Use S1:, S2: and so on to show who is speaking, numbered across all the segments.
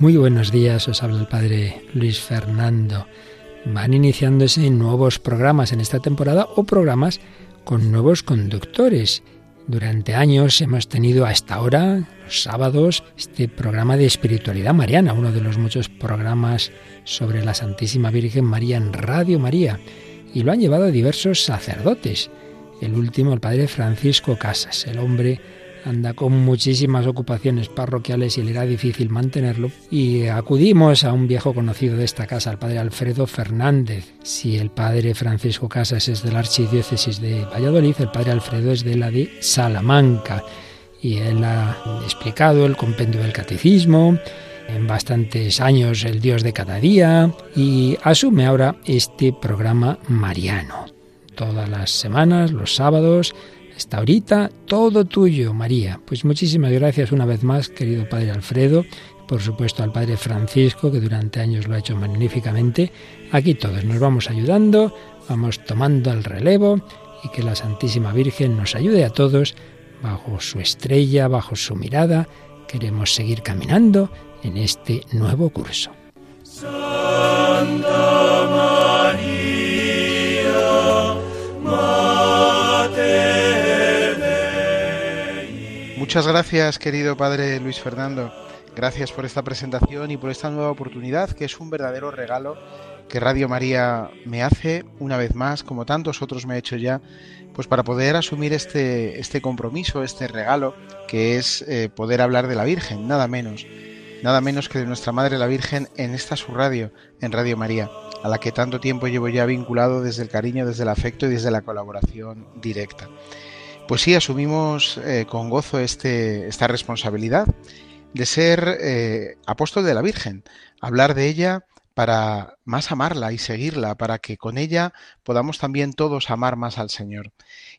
S1: Muy buenos días, os habla el Padre Luis Fernando. Van iniciándose nuevos programas en esta temporada o programas con nuevos conductores. Durante años hemos tenido hasta ahora, los sábados, este programa de espiritualidad mariana, uno de los muchos programas sobre la Santísima Virgen María en Radio María, y lo han llevado diversos sacerdotes. El último, el padre Francisco Casas, el hombre anda con muchísimas ocupaciones parroquiales y le era difícil mantenerlo. Y acudimos a un viejo conocido de esta casa, el padre Alfredo Fernández. Si el padre Francisco Casas es de la archidiócesis de Valladolid, el padre Alfredo es de la de Salamanca. Y él ha explicado el compendio del catecismo, en bastantes años el Dios de cada día, y asume ahora este programa mariano. Todas las semanas, los sábados, hasta ahorita, todo tuyo, María. Pues muchísimas gracias una vez más, querido Padre Alfredo, por supuesto al Padre Francisco, que durante años lo ha hecho magníficamente. Aquí todos nos vamos ayudando, vamos tomando el relevo y que la Santísima Virgen nos ayude a todos bajo su estrella, bajo su mirada. Queremos seguir caminando en este nuevo curso.
S2: Muchas gracias, querido Padre Luis Fernando. Gracias por esta presentación y por esta nueva oportunidad, que es un verdadero regalo que Radio María me hace una vez más, como tantos otros me ha hecho ya, pues para poder asumir este, este compromiso, este regalo, que es eh, poder hablar de la Virgen, nada menos, nada menos que de nuestra Madre la Virgen en esta su radio, en Radio María, a la que tanto tiempo llevo ya vinculado desde el cariño, desde el afecto y desde la colaboración directa. Pues sí, asumimos eh, con gozo este, esta responsabilidad de ser eh, apóstol de la Virgen, hablar de ella para más amarla y seguirla, para que con ella podamos también todos amar más al Señor.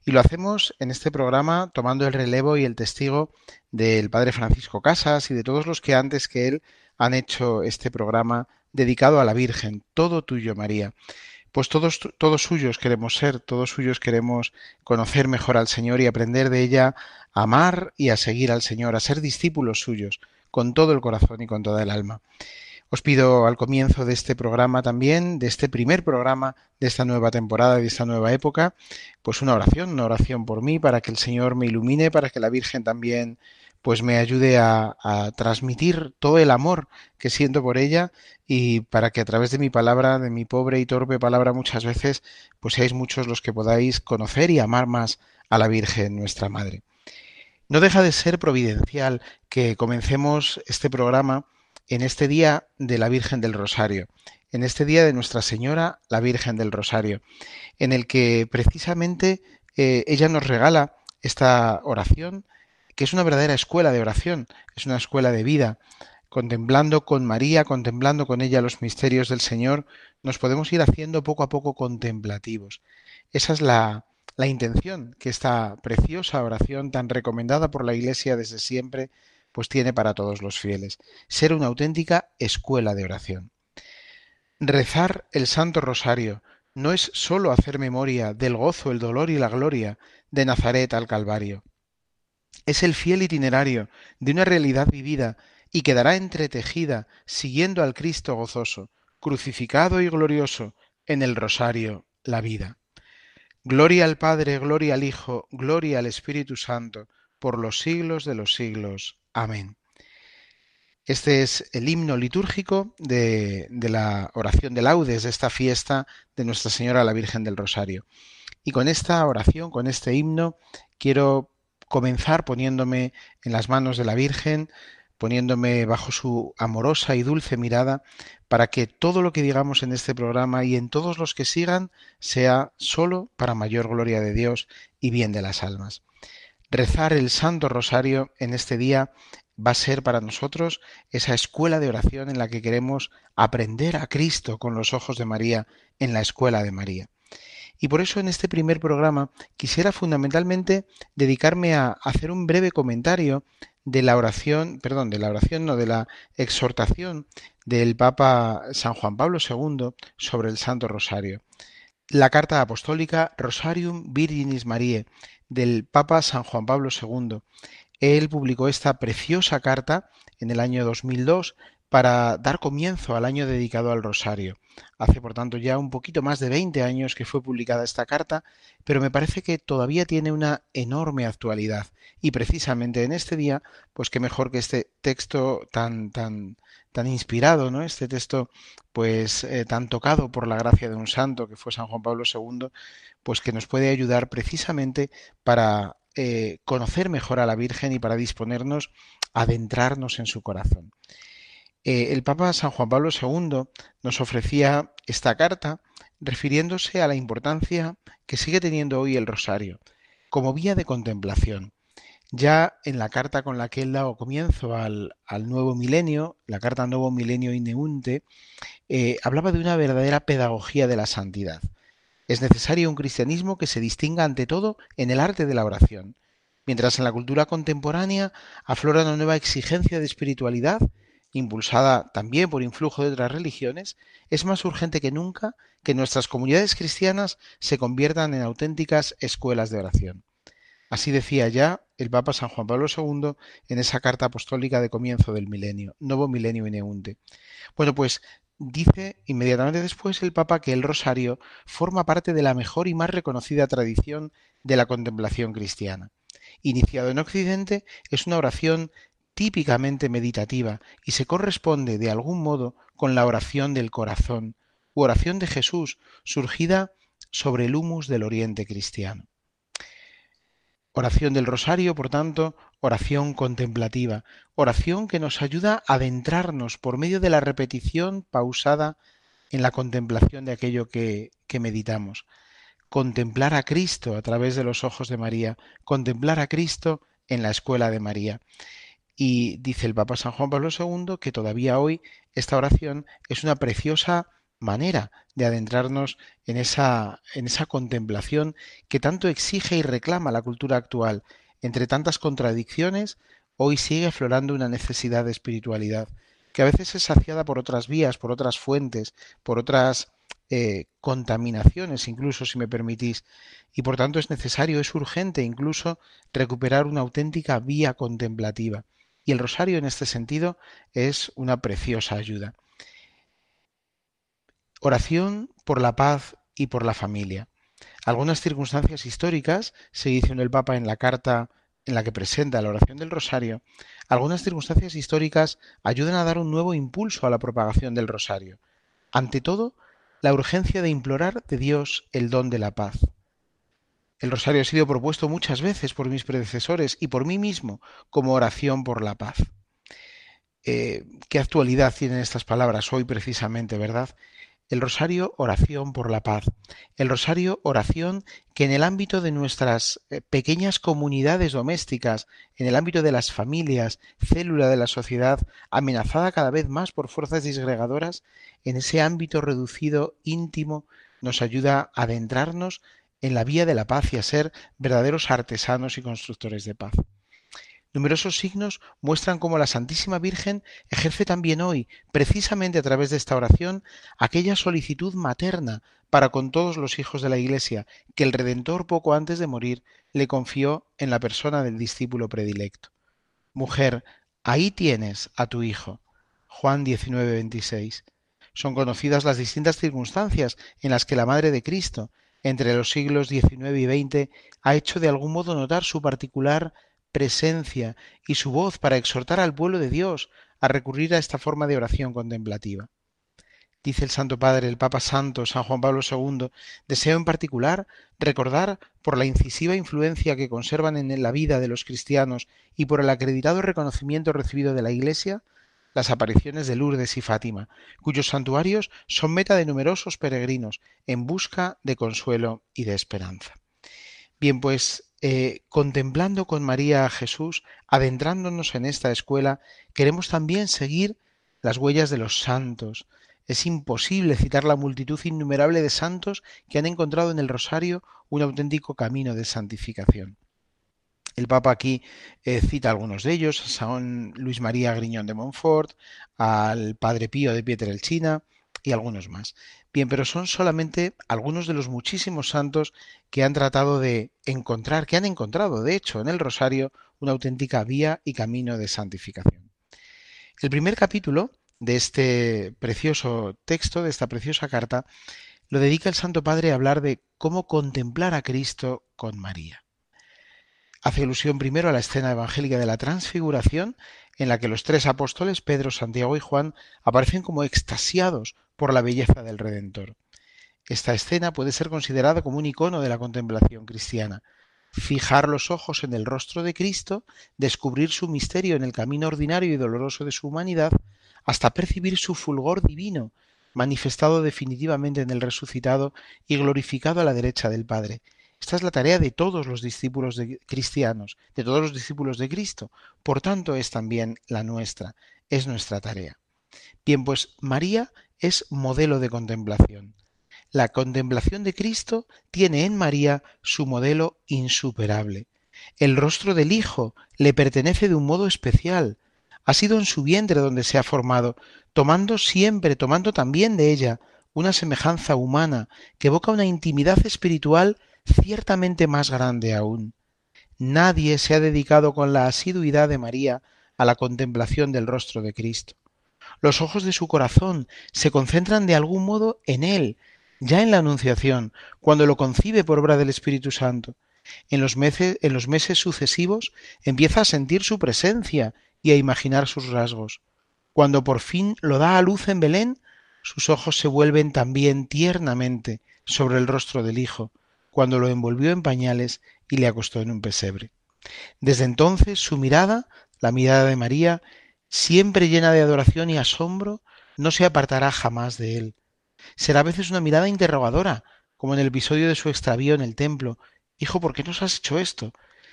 S2: Y lo hacemos en este programa tomando el relevo y el testigo del Padre Francisco Casas y de todos los que antes que él han hecho este programa dedicado a la Virgen, todo tuyo María pues todos, todos suyos queremos ser, todos suyos queremos conocer mejor al Señor y aprender de ella a amar y a seguir al Señor, a ser discípulos suyos, con todo el corazón y con toda el alma. Os pido al comienzo de este programa también, de este primer programa de esta nueva temporada, de esta nueva época, pues una oración, una oración por mí, para que el Señor me ilumine, para que la Virgen también pues me ayude a, transmitir todo el amor que siento por ella y para que a través de mi palabra, de mi pobre y torpe palabra muchas veces, pues seáis muchos los que podáis conocer y amar más a la Virgen, nuestra Madre. No deja de ser providencial que comencemos este programa en este día de la Virgen del Rosario, en este día de Nuestra Señora, la Virgen del Rosario, en el que precisamente eh, ella nos regala esta oración, que es una verdadera escuela de oración, es una escuela de vida. Contemplando con María, contemplando con ella los misterios del Señor, nos podemos ir haciendo poco a poco contemplativos. Esa es la, la intención que esta preciosa oración tan recomendada por la Iglesia desde siempre, pues tiene para todos los fieles, ser una auténtica escuela de oración. Rezar el Santo Rosario no es sólo hacer memoria del gozo, el dolor y la gloria de Nazaret al Calvario es el fiel itinerario de una realidad vivida y quedará entretejida siguiendo al Cristo gozoso, crucificado y glorioso en el rosario, la vida. Gloria al Padre, gloria al Hijo, gloria al Espíritu Santo, por los siglos de los siglos. Amén. Este es el himno litúrgico de, de, la oración de laudes de esta fiesta de Nuestra Señora la Virgen del Rosario. Y con esta oración, con este himno, quiero comenzar poniéndome en las manos de la Virgen, poniéndome bajo su amorosa y dulce mirada, para que todo lo que digamos en este programa y en todos los que sigan sea solo para mayor gloria de Dios y bien de las almas. Rezar el Santo Rosario en este día va a ser para nosotros esa escuela de oración en la que queremos aprender a Cristo con los ojos de María en la escuela de María. Y por eso en este primer programa quisiera fundamentalmente dedicarme a hacer un breve comentario de la oración, perdón, de la oración, no, de la exhortación del Papa San Juan Pablo II sobre el Santo Rosario. La carta apostólica Rosarium Virginis Mariae del Papa San Juan Pablo II. Él publicó esta preciosa carta en el año 2002 para dar comienzo al año dedicado al rosario. Hace, por tanto, ya un poquito más de 20 años que fue publicada esta carta, pero me parece que todavía tiene una enorme actualidad. Y precisamente en este día, pues qué mejor que este texto tan, tan, tan inspirado, ¿no? Este texto, pues eh, tan tocado por la gracia de un santo que fue San Juan Pablo II, pues que nos puede ayudar precisamente para eh, conocer mejor a la Virgen y para disponernos a adentrarnos en su corazón. Eh, el Papa San Juan Pablo II nos ofrecía esta carta refiriéndose a la importancia que sigue teniendo hoy el rosario como vía de contemplación. Ya en la carta con la que él daba comienzo al, nuevo milenio, la carta Nuevo Milenio Ineunte, eh, hablaba de una verdadera pedagogía de la santidad. Es necesario un cristianismo que se distinga ante todo en el arte de la oración, mientras en la cultura contemporánea aflora una nueva exigencia de espiritualidad impulsada también por influjo de otras religiones, es más urgente que nunca que nuestras comunidades cristianas se conviertan en auténticas escuelas de oración. Así decía ya el Papa San Juan Pablo II en esa carta apostólica de comienzo del milenio, Nuevo Milenio Ineunte. Bueno, pues dice inmediatamente después el Papa que el rosario forma parte de la mejor y más reconocida tradición de la contemplación cristiana. Iniciado en Occidente, es una oración típicamente meditativa y se corresponde de algún modo con la oración del corazón u oración de Jesús surgida sobre el humus del oriente cristiano. Oración del rosario, por tanto, oración contemplativa, oración que nos ayuda a adentrarnos por medio de la repetición pausada en la contemplación de aquello que, que meditamos. Contemplar a Cristo a través de los ojos de María, contemplar a Cristo en la escuela de María. Y dice el Papa San Juan Pablo II que todavía hoy esta oración es una preciosa manera de adentrarnos en esa, en esa contemplación que tanto exige y reclama la cultura actual. Entre tantas contradicciones, hoy sigue aflorando una necesidad de espiritualidad, que a veces es saciada por otras vías, por otras fuentes, por otras eh, contaminaciones, incluso si me permitís, y por tanto es necesario, es urgente incluso recuperar una auténtica vía contemplativa. Y el rosario en este sentido es una preciosa ayuda. Oración por la paz y por la familia. Algunas circunstancias históricas, se dice en el Papa en la carta en la que presenta la oración del rosario, algunas circunstancias históricas ayudan a dar un nuevo impulso a la propagación del rosario. Ante todo, la urgencia de implorar de Dios el don de la paz. El rosario ha sido propuesto muchas veces por mis predecesores y por mí mismo como oración por la paz. Eh, ¿Qué actualidad tienen estas palabras hoy precisamente, verdad? El rosario, oración por la paz. El rosario, oración que en el ámbito de nuestras eh, pequeñas comunidades domésticas, en el ámbito de las familias, célula de la sociedad, amenazada cada vez más por fuerzas disgregadoras, en ese ámbito reducido, íntimo, nos ayuda a adentrarnos en la vía de la paz y a ser verdaderos artesanos y constructores de paz. Numerosos signos muestran cómo la Santísima Virgen ejerce también hoy, precisamente a través de esta oración, aquella solicitud materna para con todos los hijos de la Iglesia que el Redentor poco antes de morir le confió en la persona del discípulo predilecto. Mujer, ahí tienes a tu hijo. Juan 19, 26. Son conocidas las distintas circunstancias en las que la Madre de Cristo, entre los siglos XIX y XX, ha hecho de algún modo notar su particular presencia y su voz para exhortar al pueblo de Dios a recurrir a esta forma de oración contemplativa. Dice el Santo Padre, el Papa Santo, San Juan Pablo II, deseo en particular recordar por la incisiva influencia que conservan en la vida de los cristianos y por el acreditado reconocimiento recibido de la Iglesia, las apariciones de Lourdes y Fátima, cuyos santuarios son meta de numerosos peregrinos en busca de consuelo y de esperanza. Bien, pues eh, contemplando con María a Jesús, adentrándonos en esta escuela, queremos también seguir las huellas de los santos. Es imposible citar la multitud innumerable de santos que han encontrado en el rosario un auténtico camino de santificación. El Papa aquí eh, cita algunos de ellos, a San Luis María Griñón de Montfort, al Padre Pío de Pietrelcina y algunos más. Bien, pero son solamente algunos de los muchísimos santos que han tratado de encontrar, que han encontrado, de hecho, en el Rosario, una auténtica vía y camino de santificación. El primer capítulo de este precioso texto, de esta preciosa carta, lo dedica el Santo Padre a hablar de cómo contemplar a Cristo con María. Hace alusión primero a la escena evangélica de la transfiguración, en la que los tres apóstoles, Pedro, Santiago y Juan, aparecen como extasiados por la belleza del Redentor. Esta escena puede ser considerada como un icono de la contemplación cristiana. Fijar los ojos en el rostro de Cristo, descubrir su misterio en el camino ordinario y doloroso de su humanidad, hasta percibir su fulgor divino, manifestado definitivamente en el resucitado y glorificado a la derecha del Padre. Esta es la tarea de todos los discípulos de cristianos, de todos los discípulos de Cristo. Por tanto, es también la nuestra, es nuestra tarea. Bien, pues María es modelo de contemplación. La contemplación de Cristo tiene en María su modelo insuperable. El rostro del Hijo le pertenece de un modo especial. Ha sido en su vientre donde se ha formado, tomando siempre, tomando también de ella una semejanza humana que evoca una intimidad espiritual ciertamente más grande aún. Nadie se ha dedicado con la asiduidad de María a la contemplación del rostro de Cristo. Los ojos de su corazón se concentran de algún modo en Él, ya en la Anunciación, cuando lo concibe por obra del Espíritu Santo. En los, meses, sucesivos empieza a sentir su presencia y a imaginar sus rasgos. Cuando por fin lo da a luz en Belén, sus ojos se vuelven también tiernamente sobre el rostro del Hijo, cuando lo envolvió en pañales y le acostó en un pesebre. Desde entonces su mirada, la mirada de María, siempre llena de adoración y asombro, no se apartará jamás de él. Será a veces una mirada interrogadora, como en el episodio de su extravío en el templo. Hijo, ¿por qué nos has hecho esto?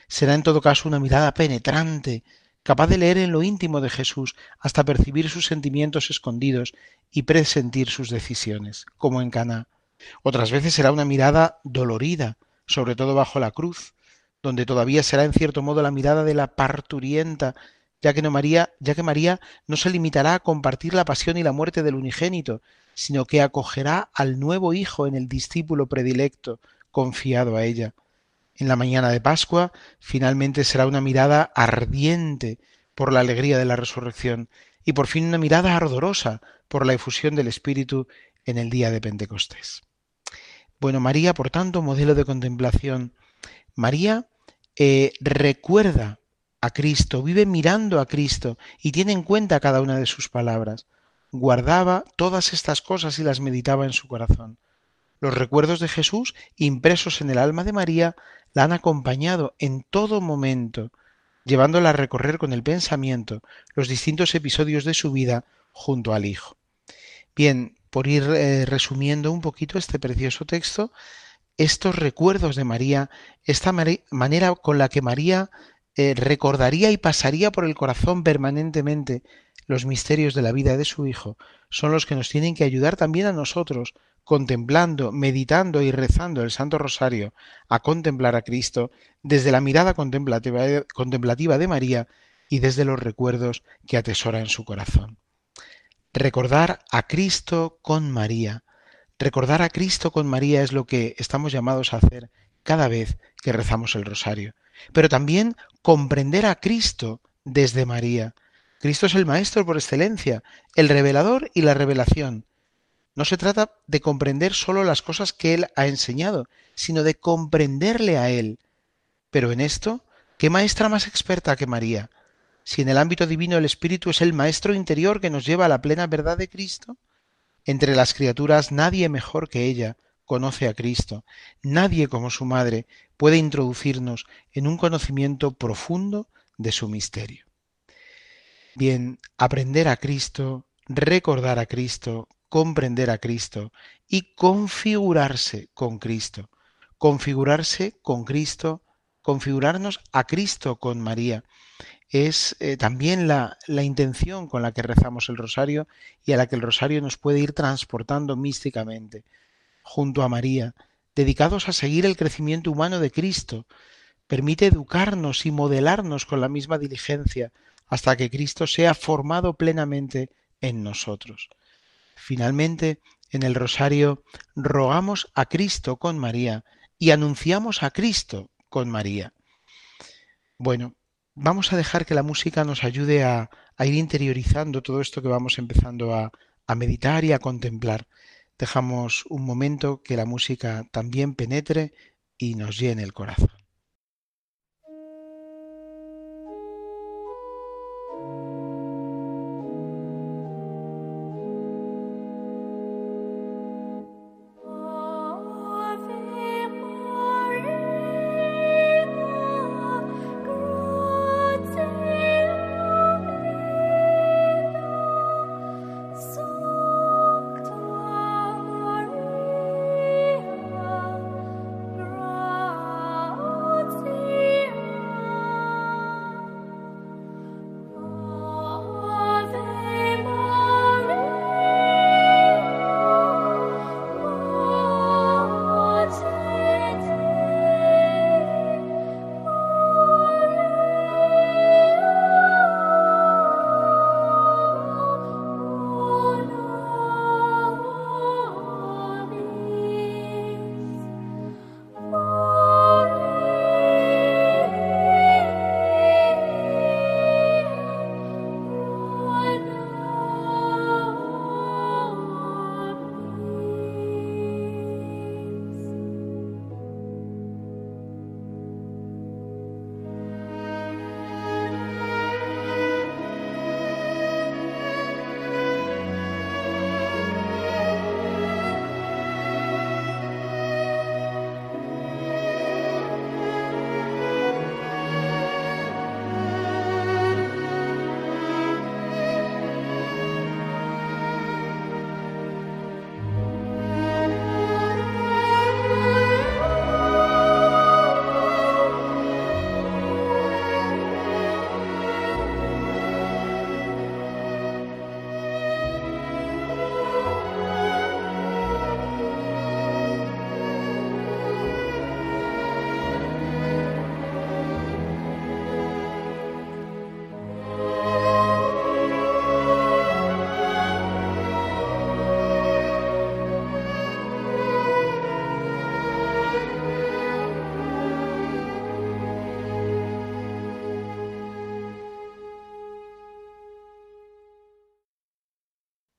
S2: Será en todo caso una mirada penetrante, capaz de leer en lo íntimo de Jesús hasta percibir sus sentimientos escondidos y presentir sus decisiones, como en Caná. Otras veces será una mirada dolorida, sobre todo bajo la cruz, donde todavía será en cierto modo la mirada de la parturienta, ya que no María, ya que María no se limitará a compartir la pasión y la muerte del unigénito, sino que acogerá al nuevo hijo en el discípulo predilecto, confiado a ella. En la mañana de Pascua, finalmente será una mirada ardiente por la alegría de la resurrección, y por fin una mirada ardorosa por la efusión del Espíritu en el día de Pentecostés. Bueno, María, por tanto, modelo de contemplación. María eh, recuerda a Cristo, vive mirando a Cristo y tiene en cuenta cada una de sus palabras. Guardaba todas estas cosas y las meditaba en su corazón. Los recuerdos de Jesús, impresos en el alma de María, la han acompañado en todo momento, llevándola a recorrer con el pensamiento los distintos episodios de su vida junto al Hijo. Bien, por ir eh, resumiendo un poquito este precioso texto, estos recuerdos de María, esta manera con la que María eh, recordaría y pasaría por el corazón permanentemente los misterios de la vida de su Hijo, son los que nos tienen que ayudar también a nosotros, contemplando, meditando y rezando el Santo Rosario, a contemplar a Cristo desde la mirada contemplativa, contemplativa de María y desde los recuerdos que atesora en su corazón. Recordar a Cristo con María. Recordar a Cristo con María es lo que estamos llamados a hacer cada vez que rezamos el rosario. Pero también comprender a Cristo desde María. Cristo es el Maestro por excelencia, el revelador y la revelación. No se trata de comprender solo las cosas que Él ha enseñado, sino de comprenderle a Él. Pero en esto, ¿qué maestra más experta que María? Si en el ámbito divino el Espíritu es el Maestro interior que nos lleva a la plena verdad de Cristo? Entre las criaturas nadie mejor que ella conoce a Cristo, nadie como su Madre puede introducirnos en un conocimiento profundo de su misterio. Bien, aprender a Cristo, recordar a Cristo, comprender a Cristo y configurarse con Cristo, configurarse con Cristo, configurarnos a Cristo con María, es eh, también la, la, intención con la que rezamos el rosario y a la que el rosario nos puede ir transportando místicamente, junto a María, dedicados a seguir el crecimiento humano de Cristo. Permite educarnos y modelarnos con la misma diligencia hasta que Cristo sea formado plenamente en nosotros. Finalmente, en el rosario rogamos a Cristo con María y anunciamos a Cristo con María. Bueno, vamos a dejar que la música nos ayude a, ir interiorizando todo esto que vamos empezando a, a meditar y a contemplar. Dejamos un momento que la música también penetre y nos llene el corazón.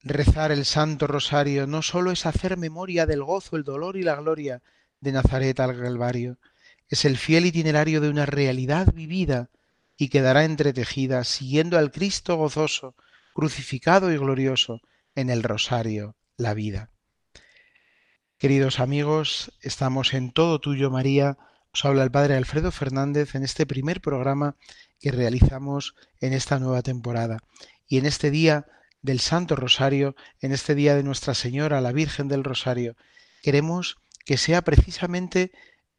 S2: Rezar el Santo Rosario no sólo es hacer memoria del gozo, el dolor y la gloria de Nazaret al Calvario, es el fiel itinerario de una realidad vivida y quedará entretejida siguiendo al Cristo gozoso, crucificado y glorioso en el Rosario, la vida. Queridos amigos, estamos en todo tuyo, María. Os habla el Padre Alfredo Fernández en este primer programa que realizamos en esta nueva temporada. Y en este día del Santo Rosario, en este día de Nuestra Señora, la Virgen del Rosario, queremos que sea precisamente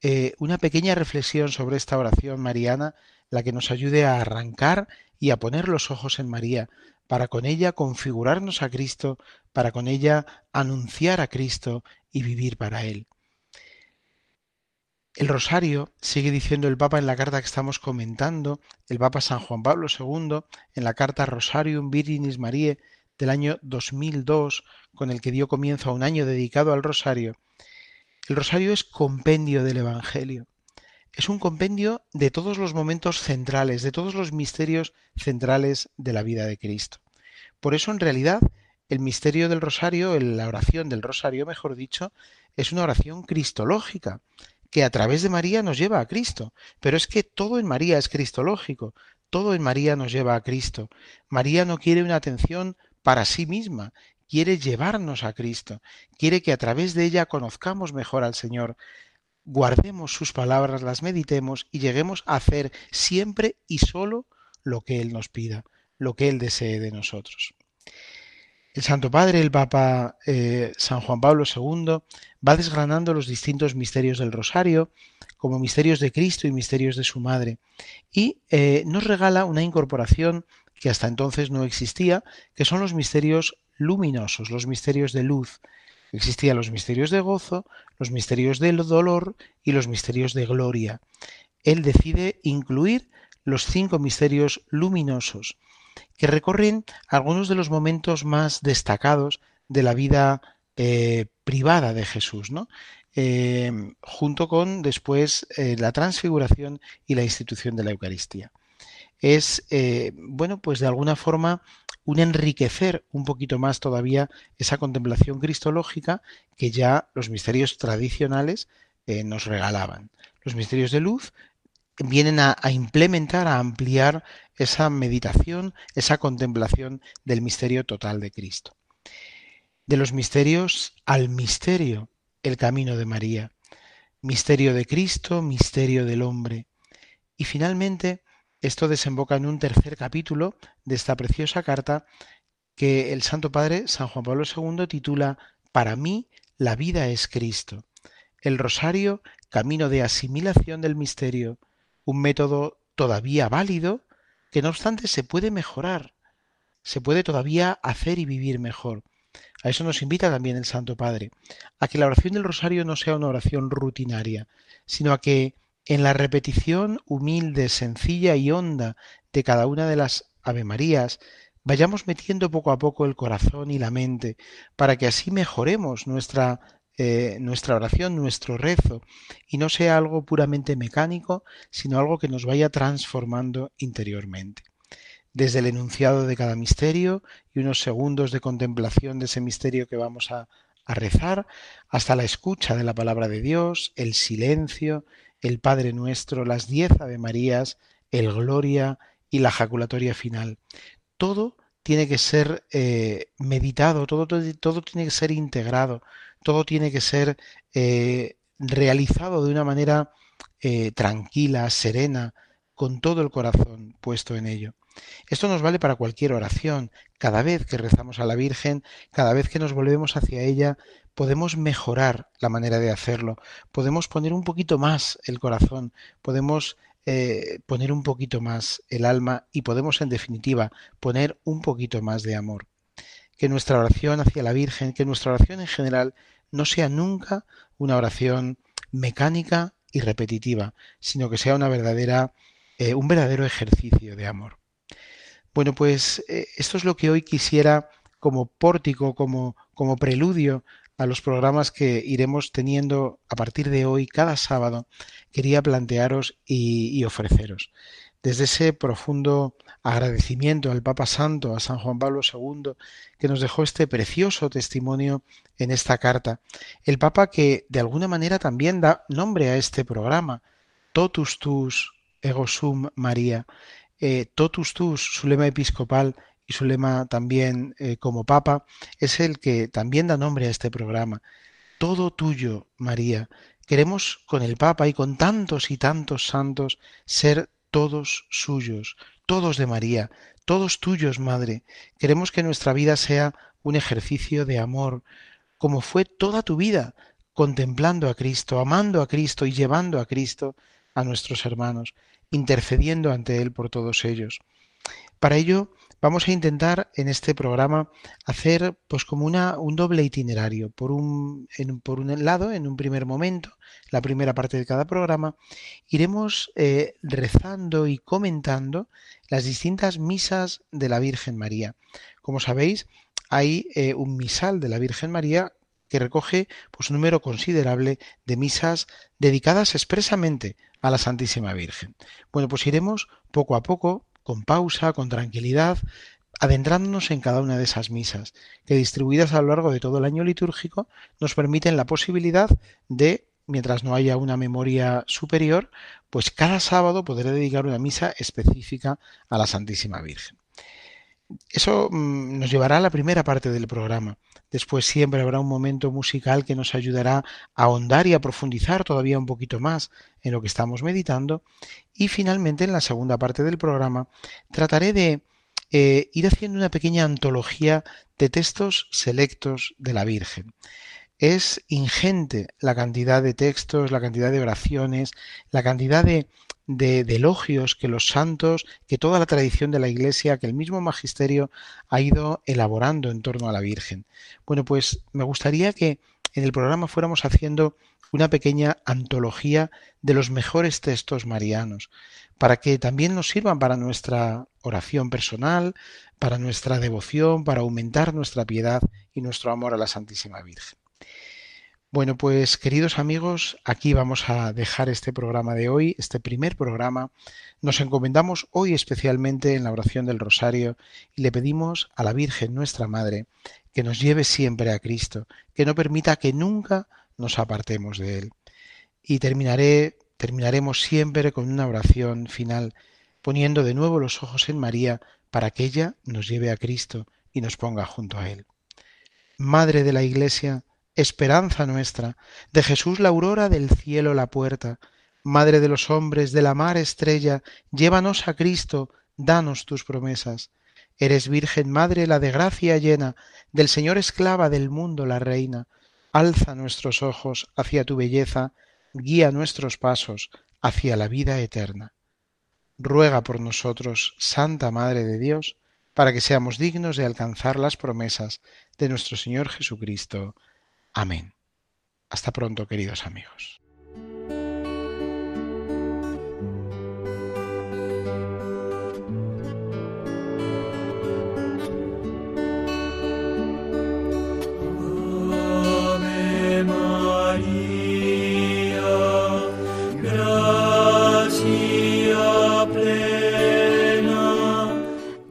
S2: eh, una pequeña reflexión sobre esta oración mariana la que nos ayude a arrancar y a poner los ojos en María, para con ella configurarnos a Cristo, para con ella anunciar a Cristo y vivir para Él. El rosario, sigue diciendo el Papa en la carta que estamos comentando, el Papa San Juan Pablo II, en la carta Rosarium Virinis Mariae del año 2002, con el que dio comienzo a un año dedicado al rosario. El rosario es compendio del Evangelio. Es un compendio de todos los momentos centrales, de todos los misterios centrales de la vida de Cristo. Por eso, en realidad, el misterio del rosario, la oración del rosario, mejor dicho, es una oración cristológica que a través de María nos lleva a Cristo. Pero es que todo en María es cristológico, todo en María nos lleva a Cristo. María no quiere una atención para sí misma, quiere llevarnos a Cristo, quiere que a través de ella conozcamos mejor al Señor, guardemos sus palabras, las meditemos y lleguemos a hacer siempre y solo lo que Él nos pida, lo que Él desee de nosotros. El Santo Padre, el Papa eh, San Juan Pablo II, va desgranando los distintos misterios del Rosario, como misterios de Cristo y misterios de su Madre, y eh, nos regala una incorporación que hasta entonces no existía, que son los misterios luminosos, los misterios de luz. Existían los misterios de gozo, los misterios del dolor y los misterios de gloria. Él decide incluir los cinco misterios luminosos, que recorren algunos de los momentos más destacados de la vida eh, privada de Jesús, ¿no? Eh, junto con después eh, la transfiguración y la institución de la Eucaristía. es, bueno, pues de alguna forma un enriquecer un poquito más todavía esa contemplación cristológica que ya los misterios tradicionales nos regalaban. Los misterios de luz vienen a, implementar, a ampliar esa meditación, esa contemplación del misterio total de Cristo. De los misterios al misterio, el camino de María. Misterio de Cristo, misterio del hombre. Y finalmente, esto desemboca en un tercer capítulo de esta preciosa carta que el Santo Padre San Juan Pablo II titula Para mí la vida es Cristo. El rosario, camino de asimilación del misterio, un método todavía válido que no obstante se puede mejorar, se puede todavía hacer y vivir mejor. A eso nos invita también el Santo Padre, a que la oración del rosario no sea una oración rutinaria, sino a que en la repetición humilde, sencilla y honda de cada una de las Ave Marías, vayamos metiendo poco a poco el corazón y la mente, para que así mejoremos nuestra, eh, nuestra oración, nuestro rezo, y no sea algo puramente mecánico, sino algo que nos vaya transformando interiormente. Desde el enunciado de cada misterio y unos segundos de contemplación de ese misterio que vamos a, rezar, hasta la escucha de la palabra de Dios, el silencio, el Padre Nuestro, las diez Ave Marías, el Gloria y la jaculatoria final. Todo tiene que ser eh, meditado, todo, todo, tiene que ser integrado, todo tiene que ser eh, realizado de una manera eh, tranquila, serena, con todo el corazón puesto en ello. Esto nos vale para cualquier oración. Cada vez que rezamos a la Virgen, cada vez que nos volvemos hacia ella, podemos mejorar la manera de hacerlo, podemos poner un poquito más el corazón, podemos eh, poner un poquito más el alma y podemos en definitiva poner un poquito más de amor. Que nuestra oración hacia la Virgen, que nuestra oración en general no sea nunca una oración mecánica y repetitiva, sino que sea una verdadera, eh, un verdadero ejercicio de amor. Bueno, pues eh, esto es lo que hoy quisiera como pórtico, como, como preludio a los programas que iremos teniendo a partir de hoy cada sábado, quería plantearos y, ofreceros. Desde ese profundo agradecimiento al Papa Santo, a San Juan Pablo II, que nos dejó este precioso testimonio en esta carta. El Papa que de alguna manera también da nombre a este programa, Totus tus ego sum María, eh, totus tus, su lema episcopal, y su lema también eh, como Papa, es el que también da nombre a este programa. Todo tuyo, María. Queremos con el Papa y con tantos y tantos santos ser todos suyos, todos de María, todos tuyos, Madre. Queremos que nuestra vida sea un ejercicio de amor, como fue toda tu vida, contemplando a Cristo, amando a Cristo y llevando a Cristo a nuestros hermanos, intercediendo ante Él por todos ellos. Para ello, Vamos a intentar en este programa hacer pues como una, un doble itinerario. Por un, por un lado, en un primer momento, la primera parte de cada programa, iremos eh, rezando y comentando las distintas misas de la Virgen María. Como sabéis, hay eh, un misal de la Virgen María que recoge pues, un número considerable de misas dedicadas expresamente a la Santísima Virgen. Bueno, pues iremos poco a poco con pausa, con tranquilidad, adentrándonos en cada una de esas misas, que distribuidas a lo largo de todo el año litúrgico nos permiten la posibilidad de, mientras no haya una memoria superior, pues cada sábado poder dedicar una misa específica a la Santísima Virgen. Eso mm, nos llevará a la primera parte del programa. Después siempre habrá un momento musical que nos ayudará a ahondar y a profundizar todavía un poquito más en lo que estamos meditando. Y finalmente, en la segunda parte del programa, trataré de eh, ir haciendo una pequeña antología de textos selectos de la Virgen. Es ingente la cantidad de textos, la cantidad de oraciones, la cantidad de, elogios que los santos, que toda la tradición de la Iglesia, que el mismo magisterio ha ido elaborando en torno a la Virgen. Bueno, pues me gustaría que en el programa fuéramos haciendo una pequeña antología de los mejores textos marianos, para que también nos sirvan para nuestra oración personal, para nuestra devoción, para aumentar nuestra piedad y nuestro amor a la Santísima Virgen. Bueno, pues queridos amigos, aquí vamos a dejar este programa de hoy, este primer programa. Nos encomendamos hoy especialmente en la oración del rosario y le pedimos a la Virgen nuestra Madre que nos lleve siempre a Cristo, que no permita que nunca nos apartemos de Él. Y terminaré, terminaremos siempre con una oración final, poniendo de nuevo los ojos en María para que ella nos lleve a Cristo y nos ponga junto a Él. Madre de la Iglesia, esperanza nuestra, de Jesús la aurora del cielo la puerta, Madre de los hombres, de la mar estrella, llévanos a Cristo, danos tus promesas. Eres Virgen Madre, la de gracia llena, del Señor esclava del mundo la reina. Alza nuestros ojos hacia tu belleza, guía nuestros pasos hacia la vida eterna. Ruega por nosotros, Santa Madre de Dios, para que seamos dignos de alcanzar las promesas de nuestro Señor Jesucristo. Amén. Hasta pronto, queridos amigos.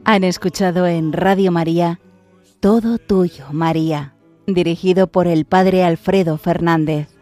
S3: Han escuchado en Radio María Todo Tuyo, María dirigido por el Padre Alfredo Fernández.